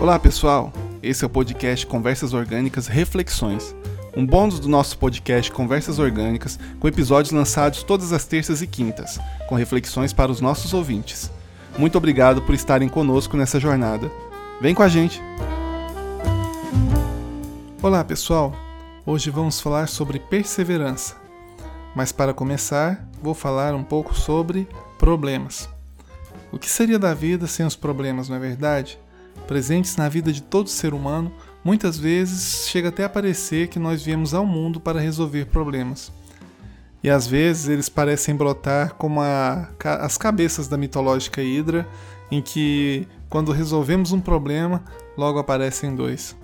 Olá pessoal, esse é o podcast Conversas Orgânicas Reflexões, um bônus do nosso podcast Conversas Orgânicas, com episódios lançados todas as terças e quintas, com reflexões para os nossos ouvintes. Muito obrigado por estarem conosco nessa jornada. Vem com a gente! Olá pessoal, hoje vamos falar sobre perseverança. Mas para começar, vou falar um pouco sobre problemas. O que seria da vida sem os problemas, não é verdade? Presentes na vida de todo ser humano, muitas vezes chega até a parecer que nós viemos ao mundo para resolver problemas. E às vezes eles parecem brotar como a, as cabeças da mitológica Hidra, em que, quando resolvemos um problema, logo aparecem dois.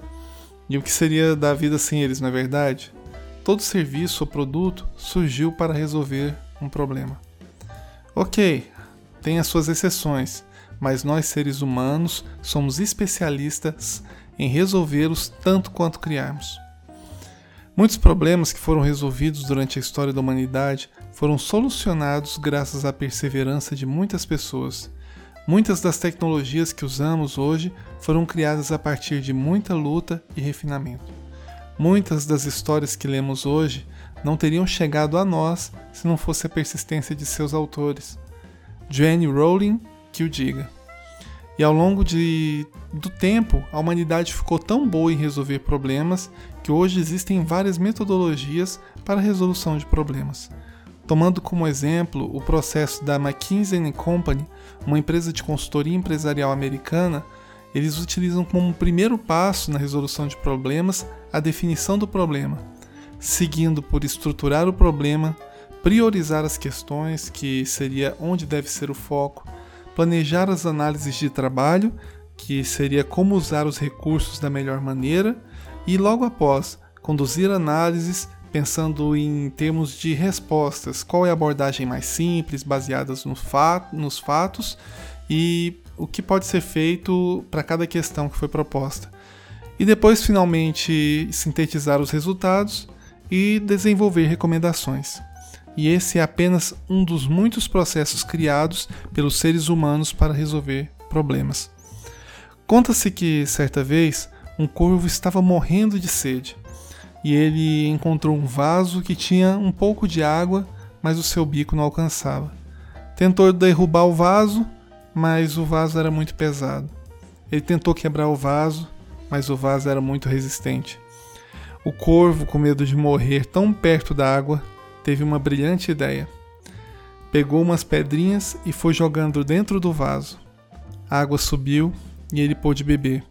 E o que seria da vida sem eles, não é verdade? Todo serviço ou produto surgiu para resolver um problema. Ok, tem as suas exceções, mas nós seres humanos somos especialistas em resolvê-los tanto quanto criarmos. Muitos problemas que foram resolvidos durante a história da humanidade foram solucionados graças à perseverança de muitas pessoas. Muitas das tecnologias que usamos hoje foram criadas a partir de muita luta e refinamento. Muitas das histórias que lemos hoje não teriam chegado a nós se não fosse a persistência de seus autores. Joanne Rowling que o diga. E ao longo de, do tempo, a humanidade ficou tão boa em resolver problemas que hoje existem várias metodologias para a resolução de problemas. Tomando como exemplo o processo da McKinsey Company, uma empresa de consultoria empresarial americana, eles utilizam como primeiro passo na resolução de problemas a definição do problema, seguindo por estruturar o problema, priorizar as questões, que seria onde deve ser o foco, planejar as análises de trabalho, que seria como usar os recursos da melhor maneira, e logo após, conduzir análises pensando em termos de respostas, qual é a abordagem mais simples, baseadas no nos fatos e o que pode ser feito para cada questão que foi proposta. E depois, finalmente, sintetizar os resultados e desenvolver recomendações e esse é apenas um dos muitos processos criados pelos seres humanos para resolver problemas. Conta-se que, certa vez, um corvo estava morrendo de sede e ele encontrou um vaso que tinha um pouco de água, mas o seu bico não alcançava. Tentou derrubar o vaso, mas o vaso era muito pesado. Ele tentou quebrar o vaso, mas o vaso era muito resistente. O corvo, com medo de morrer tão perto da água, teve uma brilhante ideia. Pegou umas pedrinhas e foi jogando dentro do vaso. A água subiu e ele pôde beber.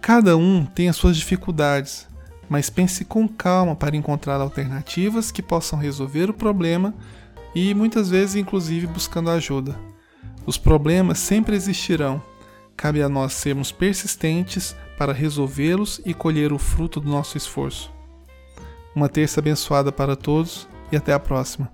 Cada um tem as suas dificuldades, mas pense com calma para encontrar alternativas que possam resolver o problema e muitas vezes, inclusive, buscando ajuda. Os problemas sempre existirão. Cabe a nós sermos persistentes para resolvê-los e colher o fruto do nosso esforço. Uma terça abençoada para todos e até a próxima.